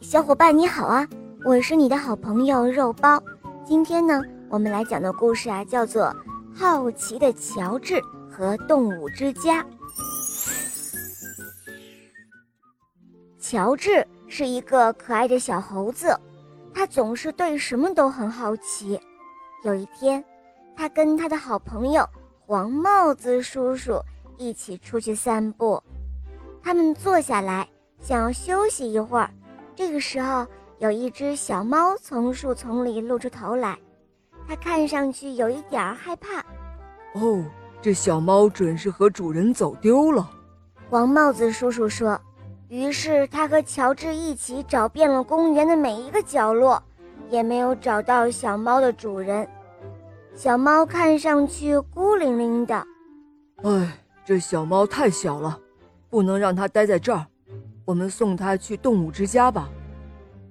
小伙伴你好啊！我是你的好朋友肉包。今天呢，我们来讲的故事啊，叫做《好奇的乔治和动物之家》。乔治是一个可爱的小猴子，他总是对什么都很好奇。有一天，他跟他的好朋友黄帽子叔叔一起出去散步，他们坐下来想要休息一会儿。这个时候，有一只小猫从树丛里露出头来，它看上去有一点害怕。哦，这小猫准是和主人走丢了。黄帽子叔叔说。于是他和乔治一起找遍了公园的每一个角落，也没有找到小猫的主人。小猫看上去孤零零的。哎，这小猫太小了，不能让它待在这儿。我们送它去动物之家吧。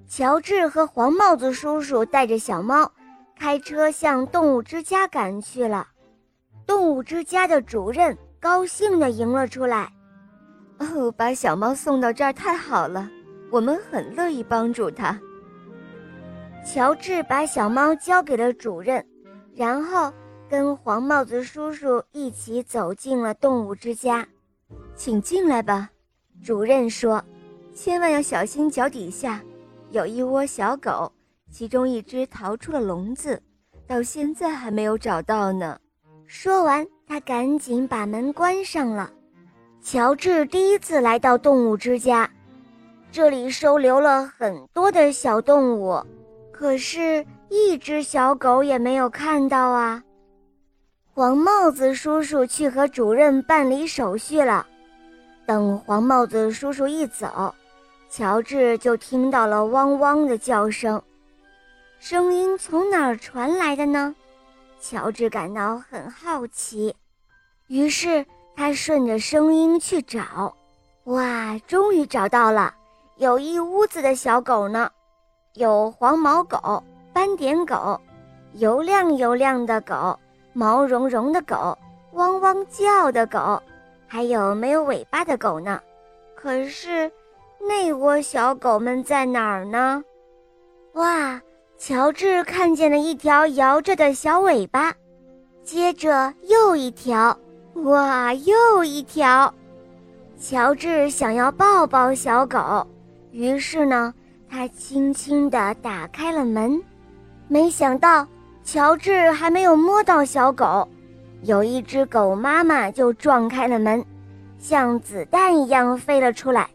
乔治和黄帽子叔叔带着小猫，开车向动物之家赶去了。动物之家的主任高兴地迎了出来。哦，把小猫送到这儿太好了，我们很乐意帮助它。乔治把小猫交给了主任，然后跟黄帽子叔叔一起走进了动物之家。请进来吧。主任说：“千万要小心脚底下，有一窝小狗，其中一只逃出了笼子，到现在还没有找到呢。”说完，他赶紧把门关上了。乔治第一次来到动物之家，这里收留了很多的小动物，可是，一只小狗也没有看到啊。黄帽子叔叔去和主任办理手续了。等黄帽子叔叔一走，乔治就听到了汪汪的叫声，声音从哪儿传来的呢？乔治感到很好奇，于是他顺着声音去找。哇，终于找到了，有一屋子的小狗呢，有黄毛狗、斑点狗、油亮油亮的狗、毛茸茸的狗、汪汪叫的狗。还有没有尾巴的狗呢？可是，那窝小狗们在哪儿呢？哇！乔治看见了一条摇着的小尾巴，接着又一条，哇，又一条。乔治想要抱抱小狗，于是呢，他轻轻地打开了门。没想到，乔治还没有摸到小狗。有一只狗妈妈就撞开了门，像子弹一样飞了出来。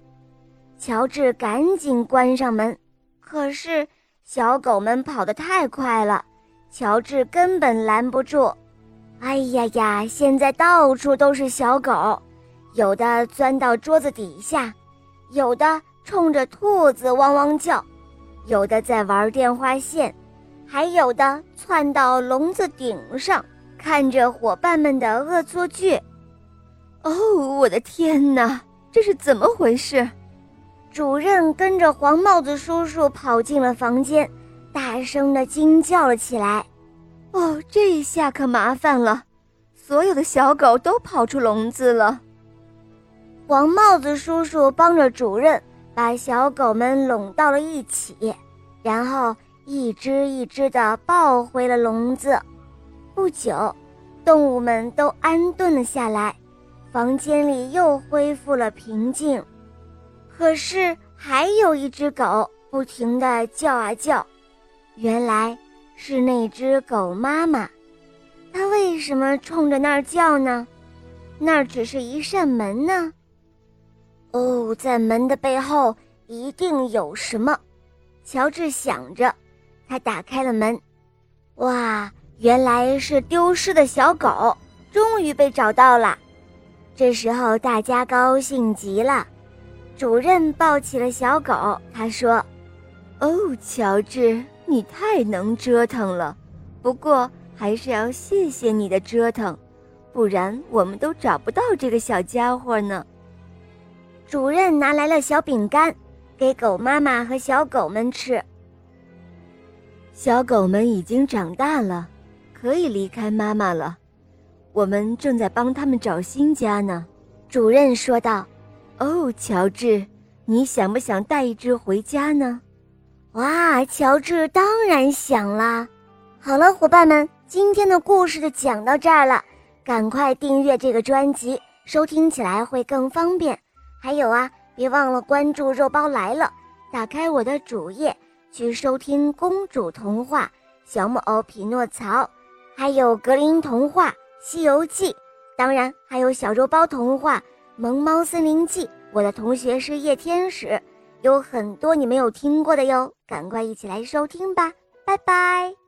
乔治赶紧关上门，可是小狗们跑得太快了，乔治根本拦不住。哎呀呀！现在到处都是小狗，有的钻到桌子底下，有的冲着兔子汪汪叫，有的在玩电话线，还有的窜到笼子顶上。看着伙伴们的恶作剧，哦，我的天哪，这是怎么回事？主任跟着黄帽子叔叔跑进了房间，大声的惊叫了起来。哦，这一下可麻烦了，所有的小狗都跑出笼子了。黄帽子叔叔帮着主任把小狗们拢到了一起，然后一只一只的抱回了笼子。不久，动物们都安顿了下来，房间里又恢复了平静。可是，还有一只狗不停地叫啊叫，原来是那只狗妈妈。它为什么冲着那儿叫呢？那儿只是一扇门呢。哦，在门的背后一定有什么。乔治想着，他打开了门，哇！原来是丢失的小狗，终于被找到了。这时候大家高兴极了。主任抱起了小狗，他说：“哦，乔治，你太能折腾了。不过还是要谢谢你的折腾，不然我们都找不到这个小家伙呢。”主任拿来了小饼干，给狗妈妈和小狗们吃。小狗们已经长大了。可以离开妈妈了，我们正在帮他们找新家呢。”主任说道。“哦，乔治，你想不想带一只回家呢？哇，乔治当然想啦！好了，伙伴们，今天的故事就讲到这儿了，赶快订阅这个专辑，收听起来会更方便。还有啊，别忘了关注“肉包来了”，打开我的主页去收听公主童话、小木偶匹诺曹，还有格林童话《西游记》，当然还有小肉包童话《萌猫森林记》。我的同学是夜天使，有很多你没有听过的哟，赶快一起来收听吧，拜拜。